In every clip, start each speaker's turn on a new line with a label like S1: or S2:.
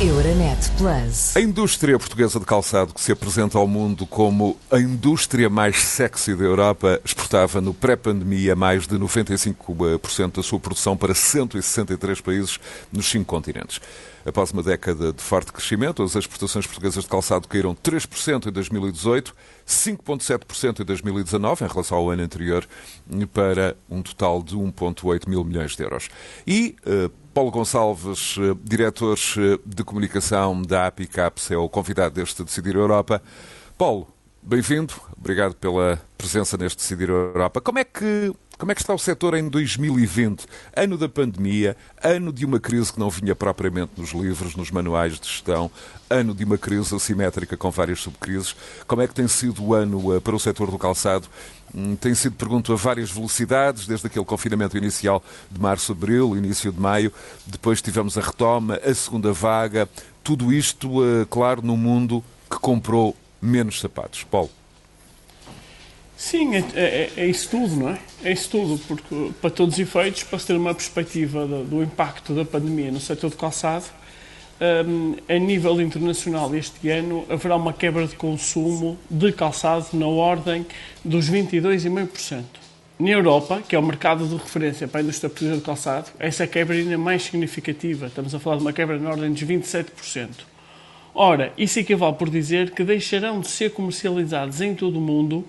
S1: Euronet Plus.
S2: A indústria portuguesa de calçado, que se apresenta ao mundo como a indústria mais sexy da Europa, exportava no pré-pandemia mais de 95% da sua produção para 163 países nos cinco continentes. Após uma década de forte crescimento, as exportações portuguesas de calçado caíram 3% em 2018, 5,7% em 2019, em relação ao ano anterior, para um total de 1,8 mil milhões de euros. E uh, Paulo Gonçalves, uh, diretor uh, de comunicação da APICAPS, é o convidado deste Decidir Europa. Paulo, bem-vindo, obrigado pela presença neste Decidir Europa. Como é que como é que está o setor em 2020? Ano da pandemia, ano de uma crise que não vinha propriamente nos livros, nos manuais de gestão, ano de uma crise assimétrica com várias subcrises. Como é que tem sido o ano uh, para o setor do calçado? Hum, tem sido, pergunto, a várias velocidades, desde aquele confinamento inicial de março-abril, início de maio, depois tivemos a retoma, a segunda vaga, tudo isto, uh, claro, no mundo que comprou menos sapatos. Paulo.
S3: Sim, é, é, é, isso tudo, não é? É isso tudo, porque para todos os efeitos, para se ter uma perspectiva do, do impacto da pandemia no setor de calçado, um, a nível internacional este ano haverá uma quebra de consumo de calçado na ordem dos 22,5%. Na Europa, que é o mercado de referência para a indústria portuguesa de calçado, essa quebra é ainda mais significativa. Estamos a falar de uma quebra na ordem dos 27%. Ora, isso equivale por dizer que deixarão de ser comercializados em todo o mundo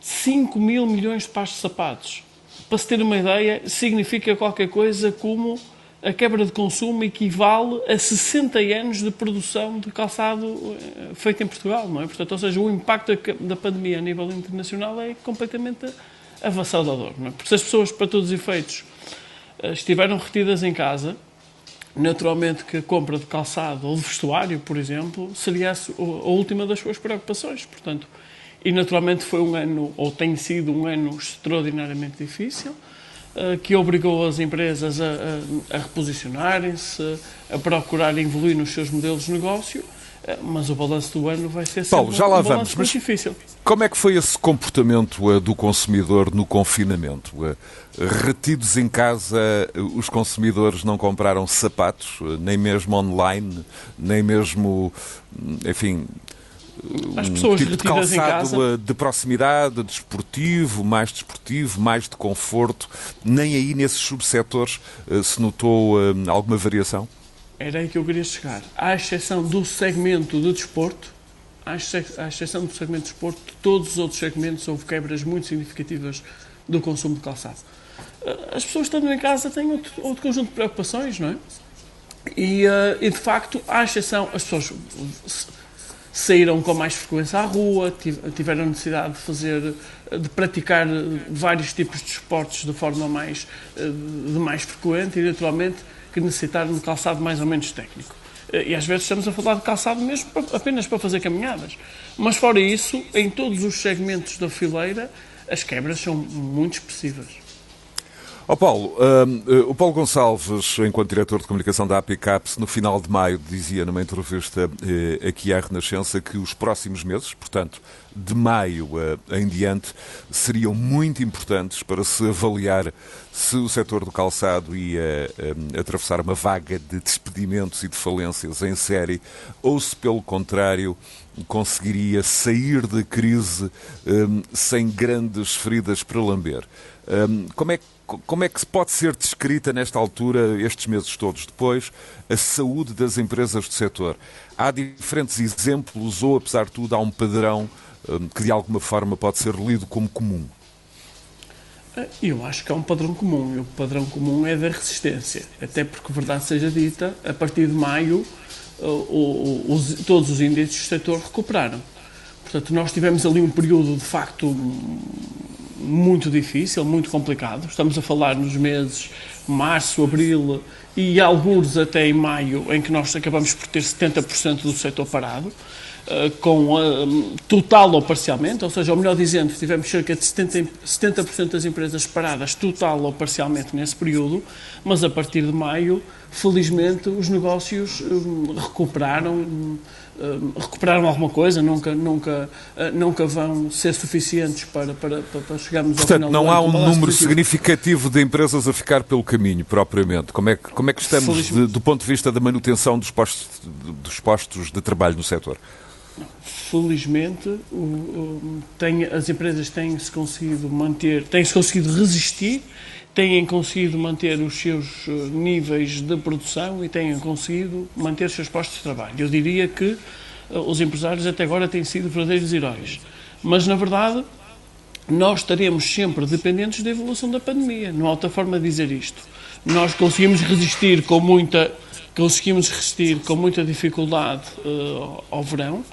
S3: 5 mil milhões de pares de sapatos. Para se ter uma ideia, significa qualquer coisa como a quebra de consumo equivale a 60 anos de produção de calçado eh, feito em Portugal, não é? Portanto, ou seja, o impacto da pandemia a nível internacional é completamente avassalador, não é? Porque se as pessoas, para todos os efeitos, eh, estiveram retidas em casa, naturalmente que a compra de calçado ou de vestuário, por exemplo, seria a última das suas preocupações. Portanto, e naturalmente foi um ano, ou tem sido um ano extraordinariamente difícil, eh, que obrigou as empresas a, a, a reposicionarem-se, a procurar evoluir nos seus modelos de negócio, eh, mas o balanço do ano vai ser
S2: Paulo, já lá
S3: um
S2: vamos,
S3: mas difícil.
S2: Como é que foi esse comportamento uh, do consumidor no confinamento? Retidos em casa, os consumidores não compraram sapatos, nem mesmo online, nem mesmo, enfim,
S3: as pessoas
S2: um tipo de calçado de proximidade, desportivo, mais desportivo, mais de conforto. Nem aí nesses subsetores uh, se notou uh, alguma variação?
S3: Era aí que eu queria chegar. À exceção do segmento de desporto, à exceção do segmento de desporto, de todos os outros segmentos houve quebras muito significativas do consumo de calçado. Eh, as pessoas estando em casa têm outro, outro conjunto de preocupações, não é? E, e de facto, à exceção, as pessoas saíram com mais frequência à rua, tiveram necessidade de fazer, de praticar vários tipos de esportes de forma mais, eh, de mais frequente e, naturalmente, que necessitaram de calçado mais ou menos técnico. Eh, e às vezes estamos a falar de calçado mesmo apenas para fazer caminhadas. Mas fora isso, em todos os segmentos da fileira, as quebras são muito expressivas.
S2: Oh Paulo, uh, o Paulo Gonçalves, enquanto diretor de comunicação da APICAPS, no final de maio dizia numa entrevista uh, aqui à Renascença que os próximos meses, portanto, de maio uh, em diante, seriam muito importantes para se avaliar se o setor do calçado ia atravessar uma vaga de despedimentos e de falências em série ou se, pelo contrário, conseguiria sair da crise um, sem grandes feridas para lamber. Um, como é que como é que pode ser descrita nesta altura, estes meses todos depois, a saúde das empresas do setor? Há diferentes exemplos ou, apesar de tudo, há um padrão hum, que de alguma forma pode ser lido como comum?
S3: Eh, eu acho que é um padrão comum. E o padrão comum é da resistência. Até porque, verdade seja dita, a partir de maio, os, todos os índices do setor recuperaram. Portanto, nós tivemos ali um período de facto muito difícil, muito complicado. Estamos a falar nos meses março, abril e alguns até em maio, em que nós acabamos por ter 70% do setor parado. com uh, total ou parcialmente, ou seja, ou melhor dizendo, tivemos cerca de 70%, 70 das empresas paradas total ou parcialmente nesse período, mas a partir de maio, felizmente, os negócios um, recuperaram. Um, recuperaram alguma coisa, nunca, nunca, uh, nunca vão ser suficientes para, para, para chegarmos
S2: ao Portanto,
S3: final
S2: não há um número positivo. significativo de empresas a ficar pelo caminho, propriamente. Como é que, como é que estamos de, do ponto de vista da manutenção dos postos, dos postos de trabalho no setor?
S3: Felizmente, o, o, tem, as empresas têm-se conseguido manter, têm-se conseguido resistir, têm conseguido manter os seus eh, níveis de produção e têm conseguido manter os seus postos de trabalho. Eu diria que uh, os empresários até agora têm sido verdadeiros heróis. Mas, na verdade, nós estaremos sempre dependentes da evolução da pandemia. Não há outra forma de dizer isto. Nós conseguimos resistir com muita, conseguimos resistir com muita dificuldade uh, ao verão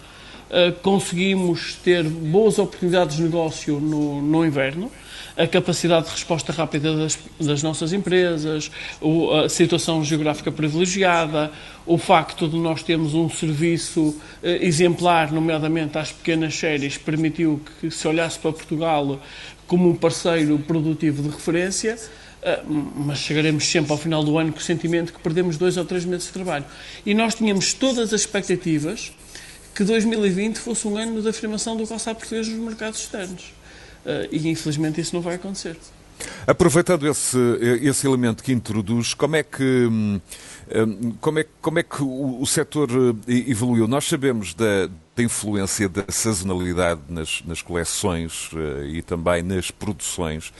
S3: eh, conseguimos ter boas oportunidades de negócio no, no inverno, a capacidade de resposta rápida das, das, nossas empresas, a situação geográfica privilegiada, o facto de nós termos um serviço eh, exemplar, nomeadamente às pequenas séries, permitiu que se olhasse para Portugal como um parceiro produtivo de referência. Eh, mas chegaremos sempre ao final do ano com o sentimento que perdemos dois ou três meses de trabalho. E nós tínhamos todas as expectativas que 2020 fosse um ano de afirmação do calçado português nos mercados externos. Uh, e infelizmente isso não vai acontecer.
S2: Aproveitando esse, esse elemento que introduz, como é que, hum, como é, como é que o, o setor eh, evoluiu? Nós sabemos da da influência da sazonalidade nas, nas coleções uh, e também nas produções.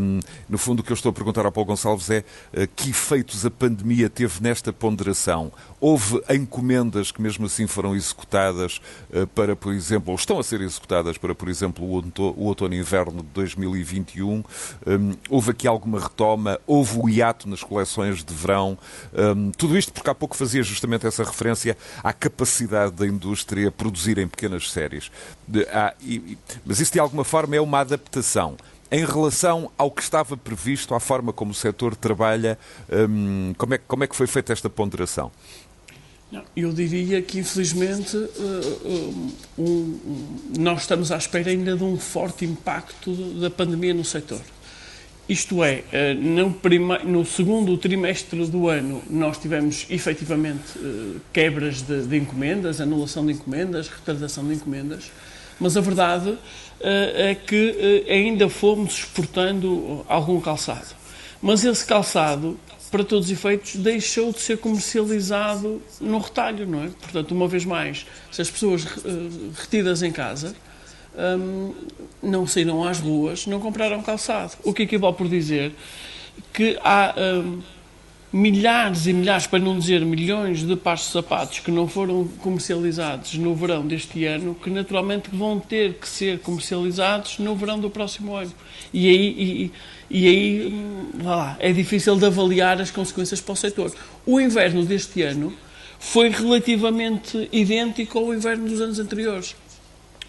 S2: Um, no fundo, o que eu estou a perguntar ao Paulo Gonçalves é uh, que efeitos a pandemia teve nesta ponderação? Houve encomendas que mesmo assim foram executadas uh, para, por exemplo, ou estão a ser executadas para, por exemplo, o outono e inverno de 2021? Um, houve aqui alguma retoma? Houve o hiato nas coleções de verão? Um, tudo isto porque há pouco fazia justamente essa referência à capacidade da indústria produzir em pequenas séries. De, ah, e, mas isso de alguma forma é uma adaptação. Em relação ao que estava previsto, à forma como o setor trabalha, hum, como, é, como é que foi feita esta ponderação?
S3: Eu diria que, infelizmente, uh, um, nós estamos à espera ainda de um forte impacto da pandemia no setor. Isto é, eh, no, no, segundo trimestre do ano nós tivemos efetivamente eh, quebras de, de, encomendas, anulação de encomendas, retardação de encomendas, mas a verdade eh, é que ainda fomos exportando algum calçado. Mas esse calçado, para todos os efeitos, deixou de ser comercializado no retalho, não é? Portanto, uma vez mais, se as pessoas retidas em casa, um, não saíram às ruas, não compraram calçado. O que equivale por dizer que há um, milhares e milhares, para não dizer milhões, de pares de sapatos que não foram comercializados no verão deste ano, que naturalmente vão ter que ser comercializados no verão do próximo ano. E aí, e, e aí hum, lá, é difícil de avaliar as consequências para o setor. O inverno deste ano foi relativamente idêntico ao inverno dos anos anteriores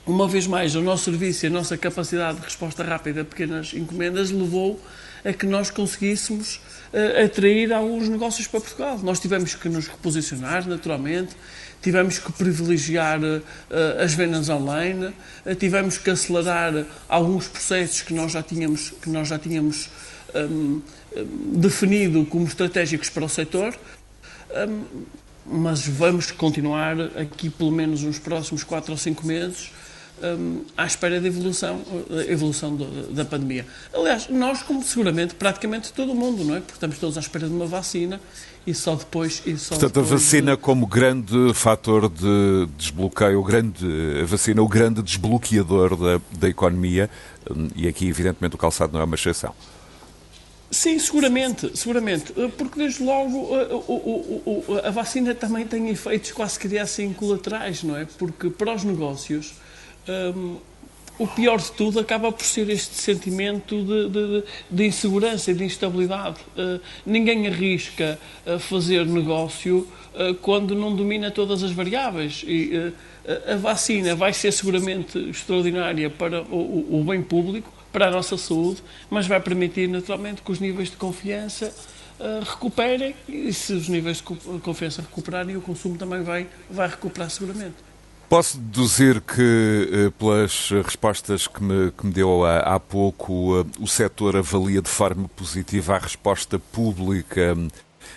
S3: uma vez mais, o nosso serviço e a nossa capacidade de resposta rápida a pequenas encomendas levou a que nós conseguíssemos uh, atrair alguns negócios para Portugal. Nós tivemos que nos reposicionar, naturalmente, tivemos que privilegiar uh, as vendas online, uh, tivemos que acelerar alguns processos que nós já tínhamos, que nós já tínhamos um, definido como estratégicos para o setor. Um, mas vamos continuar aqui pelo menos nos próximos 4 ou 5 meses um, à espera da evolução, evolução do, da pandemia. Aliás, nós, como seguramente praticamente todo o mundo, não é? Porque estamos todos à espera de uma vacina e só depois. E só
S2: Portanto,
S3: depois
S2: a vacina de... como grande fator de desbloqueio, o grande, a vacina, o grande desbloqueador da, da economia, hum, e aqui, evidentemente, o calçado não é uma exceção.
S3: Sim, seguramente, seguramente, porque desde logo a, a, a, vacina também tem efeitos quase que assim colaterais, não é? Porque para os negócios um, o pior de tudo acaba por ser este sentimento de, de, de insegurança e de instabilidade. Uh, ninguém arrisca uh, fazer negócio uh, quando não domina todas as variáveis. E a vacina vai ser seguramente extraordinária para o, o, bem público, para a nossa saúde, mas vai permitir naturalmente que os níveis de confiança recuperem e se os níveis de confiança recuperarem, o consumo também vai, vai recuperar seguramente.
S2: Posso deduzir que, eh, pelas respostas que me, que me deu há, há pouco, eh, o setor avalia de forma positiva a resposta pública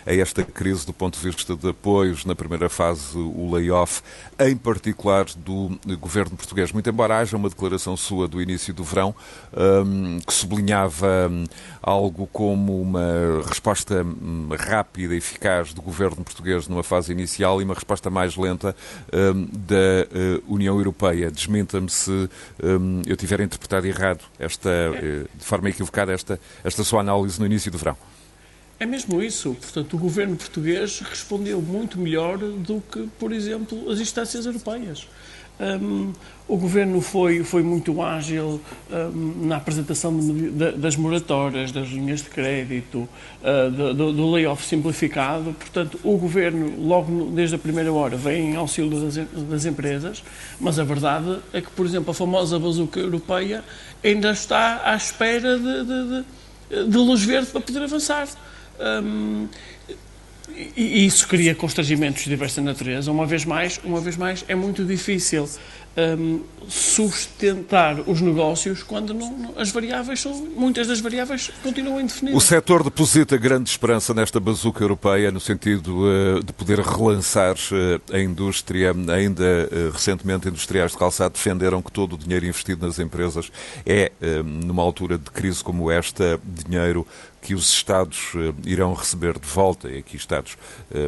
S2: a esta crise do ponto de vista de apoios, na primeira fase o layoff, em particular do governo português. Muito embora haja uma declaração sua do início do verão um, que sublinhava um, algo como uma resposta um, rápida e eficaz do governo português numa fase inicial e uma resposta mais lenta hum, da uh, União Europeia. Desminta-me se hum, eu tiver interpretado errado esta, uh, de forma equivocada esta, esta sua análise no início do verão.
S3: É mesmo isso. Portanto, o governo português respondeu muito melhor do que, por exemplo, as instâncias europeias. Um, o governo foi, foi muito ágil um, na apresentação de, de, das moratórias, das linhas de crédito, uh, do, do, layoff simplificado. Portanto, o governo, logo desde a primeira hora, vem em auxílio das, das empresas, mas a verdade é que, por exemplo, a famosa bazuca europeia ainda está à espera de, de, de luz verde para poder avançar. Um, e isso cria constrangimentos de diversa natureza. Uma vez mais, uma vez mais, é muito difícil um, sustentar os negócios quando não, as variáveis são, muitas das variáveis continuam indefinidas.
S2: O setor deposita grande esperança nesta bazuca europeia no sentido uh, de poder relançar uh, a indústria. Ainda uh, recentemente, industriais de calçado defenderam que todo o dinheiro investido nas empresas é, numa altura de crise como esta, dinheiro que os Estados irão receber de volta, e aqui Estados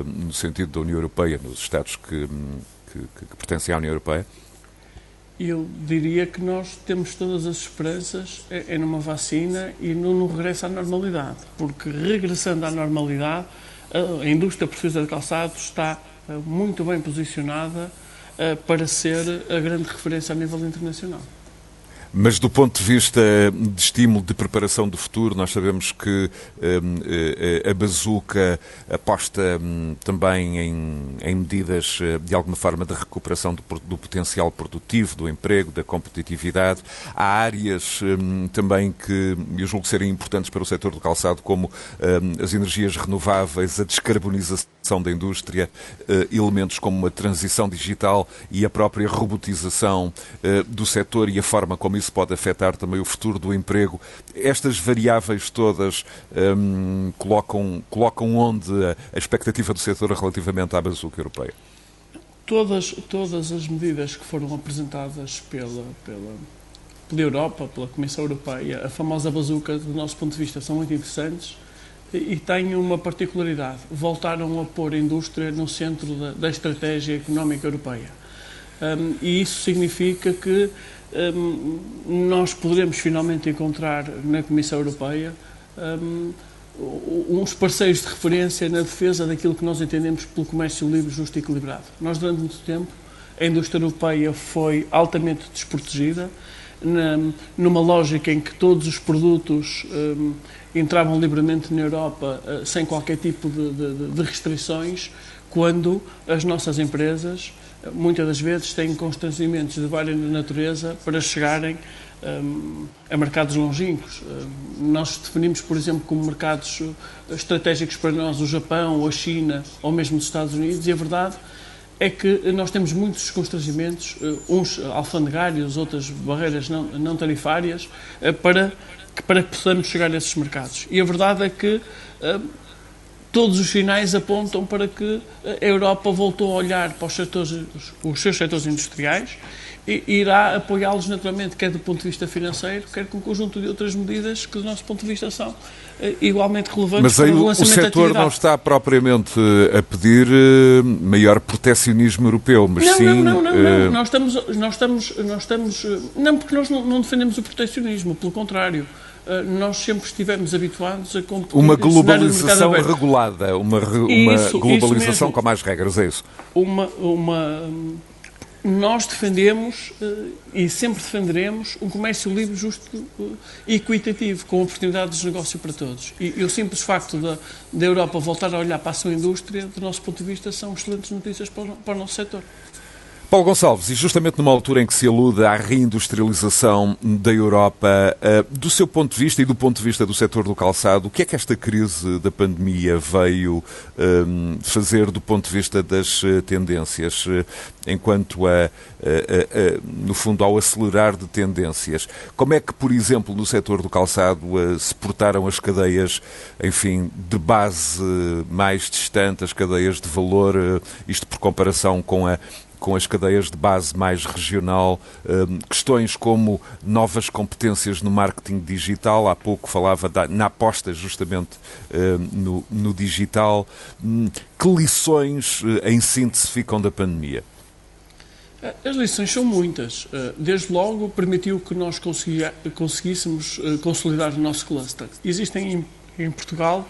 S2: no sentido da União Europeia, nos Estados que, que, que pertencem à União Europeia,
S3: eu diria que nós temos todas as esperanças é, é numa vacina e no, regresso à normalidade, porque regressando à normalidade, a, indústria portuguesa de calçados está eh, muito bem posicionada uh, para ser a grande referência a nível internacional.
S2: Mas do ponto de vista de estímulo de preparação do futuro, nós sabemos que um, eh, a bazuca aposta um, também em, em, medidas eh, de alguma forma de recuperação do, do, potencial produtivo, do emprego, da competitividade. Há áreas um, também que eu julgo serem importantes para o setor do calçado, como hum, as energias renováveis, a descarbonização da indústria, elementos como a transição digital e a própria robotização do setor e a forma como isso pode afetar também o futuro do emprego. Estas variáveis todas hum, colocam, colocam onde a expectativa do setor relativamente à bazuca europeia?
S3: Todas, todas as medidas que foram apresentadas pela, pela, pela Europa, pela Comissão Europeia, a famosa bazuca, do nosso ponto de vista, são muito interessantes e têm uma particularidade. Voltaram a pôr a indústria no centro da, da estratégia económica europeia. Um, e isso significa que um, nós poderemos finalmente encontrar na Comissão Europeia um, uns parceiros de referência na defesa daquilo que nós entendemos pelo comércio livre, justo e equilibrado. Nós, durante muito tempo, a indústria europeia foi altamente desprotegida, na, numa lógica em que todos os produtos um, entravam livremente na Europa uh, sem qualquer tipo de, de, de restrições, quando as nossas empresas muitas das vezes têm constrangimentos de várias natureza para chegarem um, a mercados longínquos. Um, nós definimos, por exemplo, como mercados uh, estratégicos para nós o Japão, ou a China, ou mesmo os Estados Unidos, e a verdade é que nós temos muitos constrangimentos, uh, uns alfandegários, outras barreiras não, tarifárias, uh, para, para que possamos chegar a esses mercados. E a verdade é que todos os sinais apontam para que a Europa voltou a olhar para os, setores, os seus setores industriais e irá apoiá-los naturalmente, quer do ponto de vista financeiro, quer com um conjunto de outras medidas que, do nosso ponto de vista, são eh, igualmente relevantes
S2: Mas aí para o, o setor não está propriamente a pedir eh, maior proteccionismo europeu, mas
S3: não,
S2: sim...
S3: Não, não, não, não. Uh... Nós, estamos, nós, estamos, nós estamos... Não, porque nós não, não defendemos o proteccionismo, pelo contrário. Eh, nós sempre estivemos habituados a
S2: competir. Uma globalização regulada, uma, uma isso, globalização isso com mais regras, é isso?
S3: Uma, uma, nós defendemos uh, e sempre defenderemos um comércio livre, justo e uh, equitativo, com oportunidades de negócio para todos. E, e o simples facto da, da Europa voltar a olhar para a sua indústria, do nosso ponto de vista, são excelentes notícias para o, para o nosso setor.
S2: Paulo Gonçalves, e justamente numa altura em que se alude à reindustrialização da Europa, eh, do seu ponto de vista e do ponto de vista do setor do calçado, o que é que esta crise da pandemia veio ehm, fazer do ponto de vista das eh, tendências, eh, enquanto a, a, a, no fundo, ao acelerar de tendências? Como é que, por exemplo, no setor do calçado se portaram as cadeias, enfim, de base mais distante, as cadeias de valor, isto por comparação com a com as cadeias de base mais regional, hum, questões como novas competências no marketing digital, há pouco falava na aposta justamente hum, no, no digital. Hum, que lições, eh, em síntese, ficam da pandemia?
S3: As lições são muitas. Eh, desde logo, permitiu que nós conseguíssemos eh, consolidar o nosso cluster. Existem em Portugal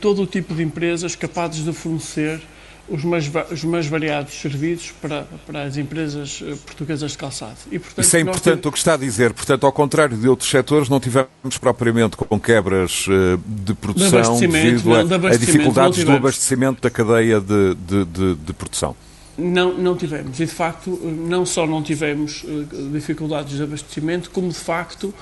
S3: todo o tipo de empresas capazes de fornecer os mais, os mais variados serviços para, para as empresas eh, portuguesas de calçado.
S2: E, portanto, Isso é importante temos... o que está a dizer. Portanto, ao contrário de outros setores, não tivemos propriamente com quebras eh, de produção de devido a, a dificuldades do abastecimento da cadeia de, de, de, de produção.
S3: Não, não tivemos. E, de facto, não só não tivemos uh, dificuldades de abastecimento, como, de facto,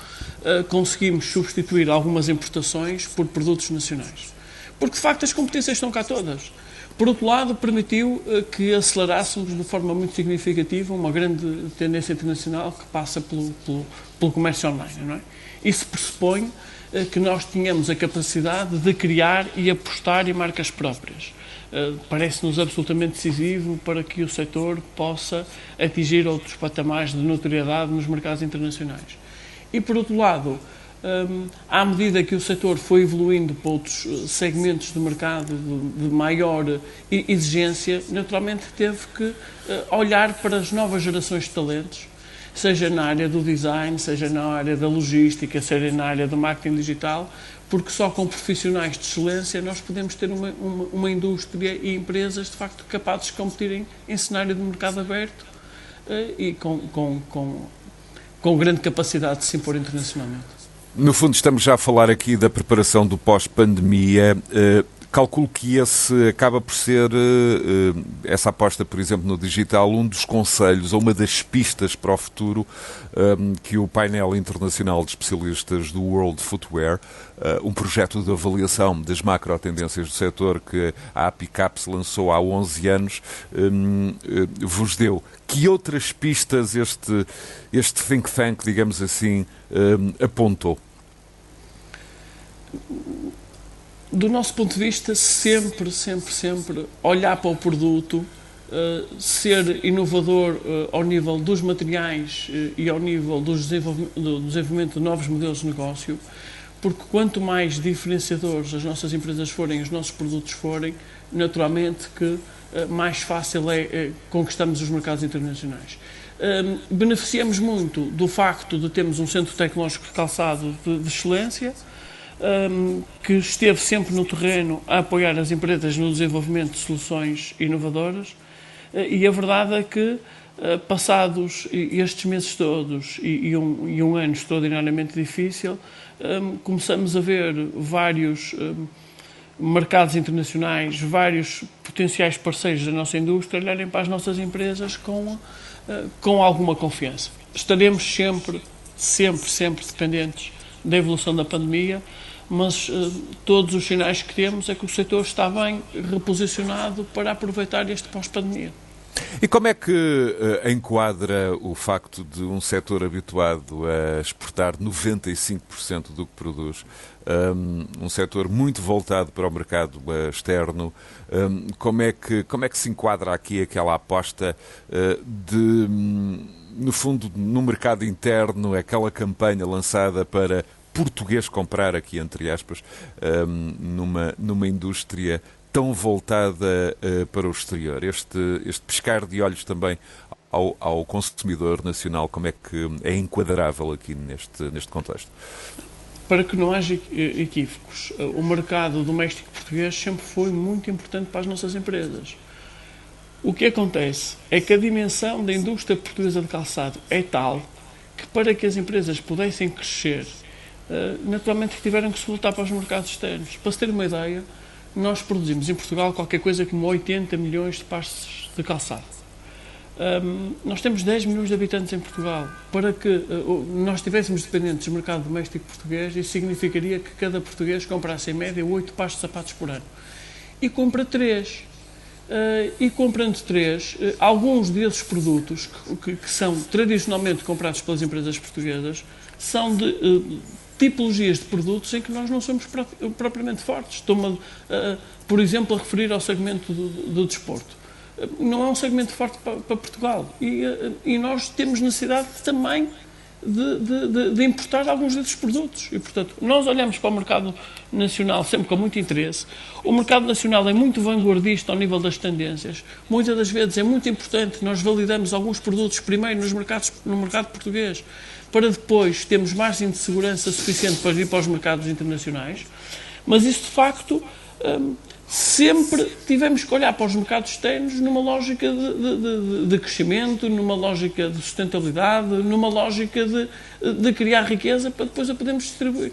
S3: conseguimos substituir algumas importações por produtos nacionais. Porque, de facto, as competências estão cá todas. Por outro lado, permitiu uh, que acelerássemos de forma muito significativa uma grande tendência internacional que passa pelo, pelo, pelo comércio online. Não é? Isso pressupõe uh, que nós tenhamos a capacidade de criar e apostar em marcas próprias. Uh, Parece-nos absolutamente decisivo para que o setor possa atingir outros patamares de notoriedade nos mercados internacionais. E, por outro lado, um, à medida que o setor foi evoluindo para outros eh, segmentos de mercado de, maior eh, exigência, naturalmente teve que uh, olhar para as novas gerações de talentos, seja na área do design, seja na área da logística, seja na área do marketing digital, porque só com profissionais de excelência nós podemos ter uma, uma, uma indústria e empresas de facto capazes de competirem em cenário de mercado aberto e com, com, com, com grande capacidade de se impor internacionalmente.
S2: No fundo, estamos já a falar aqui da preparação do pós-pandemia. Calculo que esse acaba por ser, uh, essa aposta, por exemplo, no digital, um dos conselhos ou uma das pistas para o futuro um, que o painel internacional de especialistas do World Footwear, um projeto de avaliação das macro tendências do setor que a APICAPS lançou há 11 anos, vos deu. Que outras pistas este, este think tank, digamos assim, apontou?
S3: Do nosso ponto de vista, sempre, sempre, sempre olhar para o produto, uh, ser inovador uh, ao nível dos materiais uh, e ao nível do desenvolvimento, de novos modelos de negócio, porque quanto mais diferenciadores as nossas empresas forem, os nossos produtos forem, naturalmente que mais fácil é conquistarmos os mercados internacionais. beneficiamos muito do facto de termos um centro tecnológico de calçado de, de excelência, um, que esteve sempre no terreno a apoiar as empresas no desenvolvimento de soluções inovadoras uh, e a verdade é que, uh, passados estes meses todos e, e, um, e, um, ano extraordinariamente difícil, um, começamos a ver vários mercados internacionais, vários potenciais parceiros da nossa indústria olharem para as nossas empresas com, uh, com alguma confiança. Estaremos sempre, sempre, sempre dependentes da evolução da pandemia, mas uh, todos os sinais que temos é que o setor está bem reposicionado para aproveitar este pós-pandemia.
S2: E como é que uh, enquadra o facto de um setor habituado a exportar 95% do que produz, um, um setor muito voltado para o mercado uh, externo, um, como, é que, como é que se enquadra aqui aquela aposta uh, de. Um, no fundo, no mercado interno, aquela campanha lançada para português comprar, aqui entre aspas, um, numa, numa indústria tão voltada uh, para o exterior? Este, este pescar de olhos também ao, ao, consumidor nacional, como é que é enquadrável aqui neste, neste contexto?
S3: Para que não haja equívocos, o mercado doméstico português sempre foi muito importante para as nossas empresas. O que acontece é que a dimensão da indústria portuguesa de calçado é tal que para que as empresas pudessem crescer, eh, naturalmente tiveram que se voltar para os mercados externos. Para se ter uma ideia, nós produzimos em Portugal qualquer coisa como 80 milhões de passos de calçado. Um, nós temos 10 milhões de habitantes em Portugal. Para que uh, nós estivéssemos dependentes do mercado doméstico português, isso significaria que cada português comprasse em média 8 pares de sapatos por ano. E compra 3. Uh, e comprando 3, uh, alguns desses produtos que, que, que, são tradicionalmente comprados pelas empresas portuguesas são de tipologias de produtos em que nós não somos propriamente fortes. Estou-me, por exemplo, a referir ao segmento do, do desporto não é um segmento forte para, para Portugal. E, e, nós temos necessidade também de, de, de, importar alguns desses produtos. E, portanto, nós olhamos para o mercado nacional sempre com muito interesse. O mercado nacional é muito vanguardista ao nível das tendências. Muitas das vezes é muito importante nós validamos alguns produtos primeiro nos mercados, no mercado português, para depois termos margem de segurança suficiente para ir para os mercados internacionais. Mas isso, de facto, hum, sempre tivemos que olhar para os mercados externos numa lógica de, de, de, crescimento, numa lógica de sustentabilidade, numa lógica de, de criar riqueza para depois a podermos distribuir.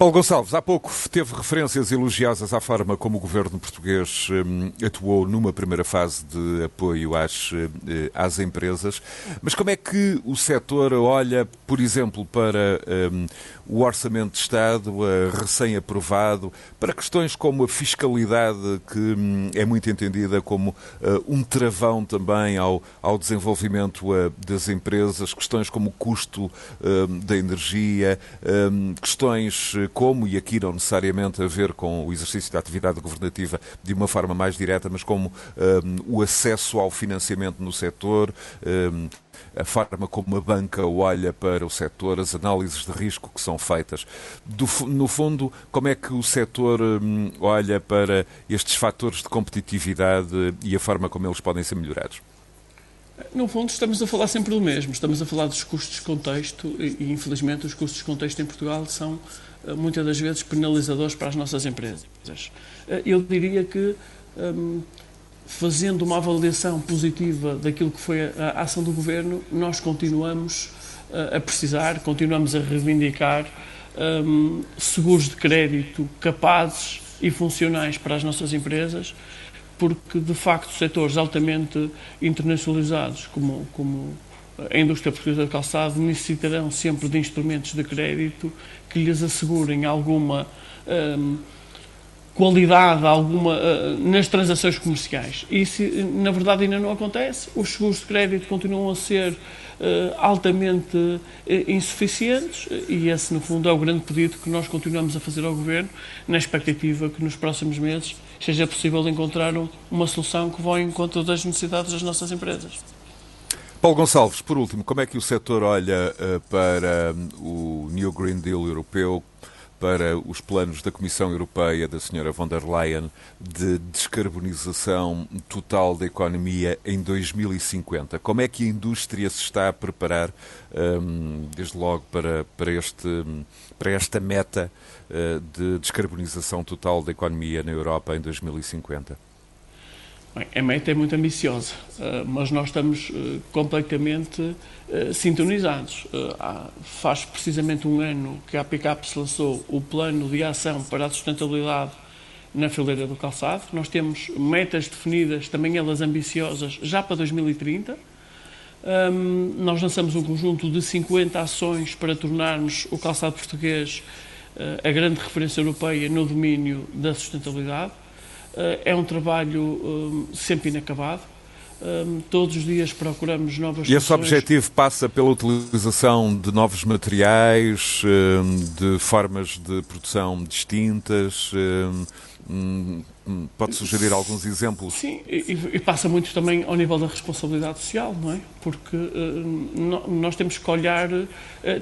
S2: Paulo Gonçalves, há pouco teve referências elogiosas à forma como o governo português hum, atuou numa primeira fase de apoio às, eh, às empresas, mas como é que o setor olha, por exemplo, para hum, o Orçamento de Estado recém-aprovado, para questões como a fiscalidade, que hum, é muito entendida como uh, um travão também ao, ao desenvolvimento uh, das empresas, questões como o custo uh, da energia, questões como, e aqui não necessariamente a ver com o exercício da atividade governativa de uma forma mais direta, mas como o acesso ao financiamento no setor, a forma como a banca olha para o setor, as análises de risco que são feitas. Do, no fundo, como é que o setor um, olha para estes fatores de competitividade e a forma como eles podem ser melhorados?
S3: No fundo, estamos a falar sempre do mesmo. Estamos a falar dos custos de contexto e, infelizmente, os custos de contexto em Portugal são eh, muitas das vezes penalizadores para as nossas empresas. Eh, eu diria que, ehm, fazendo uma avaliação positiva daquilo que foi a ação do Governo, nós continuamos eh, a precisar, continuamos a reivindicar ehm, seguros de crédito capazes e funcionais para as nossas empresas, porque, de facto, setores altamente internacionalizados, como, como a indústria portuguesa de calçado necessitarão sempre de instrumentos de crédito que lhes assegurem alguma hum, qualidade alguma uh, nas transações comerciais. Isso, na verdade, ainda não acontece. Os seguros de crédito continuam a ser uh, altamente uh, insuficientes e esse, no fundo, é o grande pedido que nós continuamos a fazer ao Governo, na expectativa que nos próximos meses seja possível encontrar um, uma solução que vá em encontro das necessidades das nossas empresas.
S2: Paulo Gonçalves, por último, como é que o setor olha para um, o New Green Deal europeu, para os planos da Comissão Europeia, da Sra. von der Leyen, de descarbonização total da economia em 2050? Como é que a indústria se está a preparar, um, desde logo, para, para, este, para esta meta uh, de descarbonização total da economia na Europa em 2050?
S3: Bem, a meta é muito ambiciosa, eh, mas nós estamos eh, completamente eh, sintonizados. Faz precisamente um ano que a APCAP lançou o plano de ação para a sustentabilidade na fileira do calçado. Nós temos metas definidas, também elas ambiciosas, já para 2030. nós lançamos um conjunto de 50 ações para tornarmos o calçado português a grande referência europeia no domínio da sustentabilidade. Eh, é um trabalho eh, sempre inacabado. Eh, todos os dias procuramos novas
S2: E esse objetivo passa pela utilização de novos materiais, de formas de produção distintas, hum, Pode sugerir alguns exemplos?
S3: Sim, e, e, passa muito também ao nível da responsabilidade social, não é? Porque uh, nós temos que olhar, uh,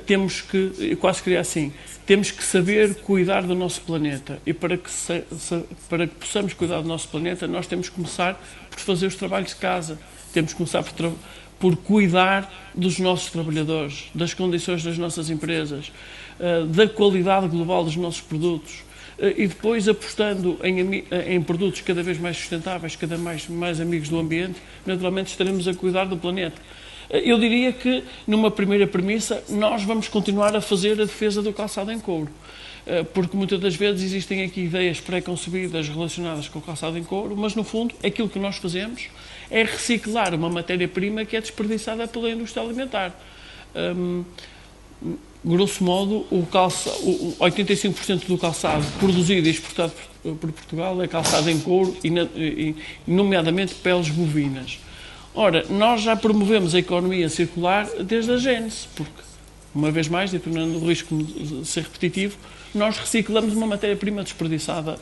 S3: temos que, eu quase queria assim, temos que saber cuidar do nosso planeta. E para que, se, se, para que possamos cuidar do nosso planeta, nós temos que começar por fazer os trabalhos de casa. Temos que começar por, por cuidar dos nossos trabalhadores, das condições das nossas empresas, uh, da qualidade global dos nossos produtos eh, e depois apostando em, eh, em, produtos cada vez mais sustentáveis, cada vez mais, mais amigos do ambiente, naturalmente estaremos a cuidar do planeta. Eh, eu diria que, numa primeira premissa, nós vamos continuar a fazer a defesa do calçado em couro. eh, porque muitas das vezes existem aqui ideias pré-concebidas relacionadas com o calçado em couro, mas no fundo aquilo que nós fazemos é reciclar uma matéria-prima que é desperdiçada pela indústria alimentar. Um, grosso modo, o calça, o 85% do calçado produzido e exportado por Portugal é calçado em couro, e, nomeadamente peles bovinas. Ora, nós já promovemos a economia circular desde a gênese, porque, uma vez mais, e tornando o risco de ser repetitivo, nós reciclamos uma matéria-prima desperdiçada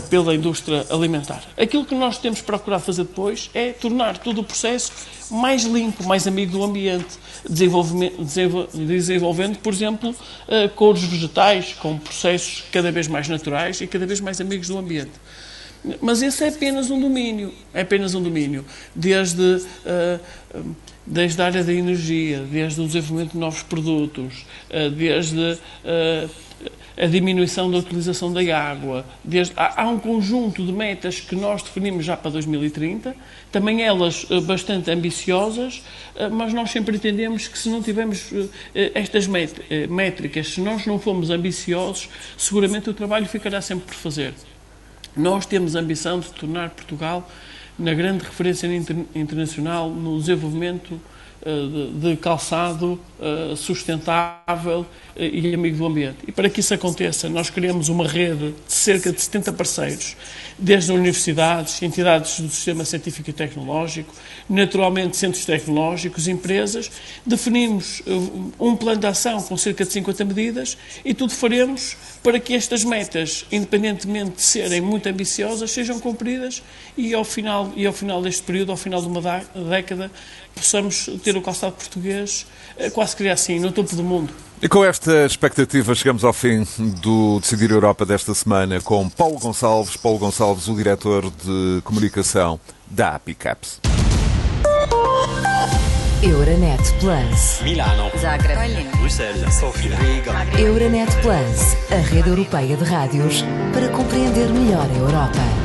S3: pela indústria alimentar. Aquilo que nós temos procurado fazer depois é tornar todo o processo mais limpo, mais amigo do ambiente, desenvolvendo, por exemplo, uh, couros vegetais com processos cada vez mais naturais e cada vez mais amigos do ambiente. Mas esse é apenas um domínio, é apenas um domínio, desde, uh, desde a área da energia, desde o desenvolvimento de novos produtos, desde a diminuição da utilização da água. Desde, há, há, um conjunto de metas que nós definimos já para 2030, também elas bastante ambiciosas, mas nós sempre entendemos que se não tivermos estas métricas, se nós não formos ambiciosos, seguramente o trabalho ficará sempre por fazer. Nós temos a ambição de tornar Portugal na grande referência internacional no desenvolvimento eh, de calçado eh, sustentável eh, e amigo do ambiente. E para que isso aconteça, nós criamos uma rede de cerca de 70 parceiros, desde universidades, entidades do sistema científico e tecnológico, naturalmente centros tecnológicos, empresas. Definimos um plano de ação com cerca de 50 medidas e tudo faremos para que estas metas, independentemente de serem muito ambiciosas, sejam cumpridas e ao final, e ao final deste período, ao final de uma década, possamos ter o calçado português eh, quase que assim, no topo do mundo.
S2: E com esta expectativa chegamos ao fim do Decidir Europa desta semana com Paulo Gonçalves, Paulo Gonçalves, o diretor de comunicação da Apicaps.
S1: Euronet Plus.
S4: Milano. Zagreb. Bruxelas. Sofia. Riga.
S1: Euronet Plus, a rede europeia de rádios para compreender melhor a Europa.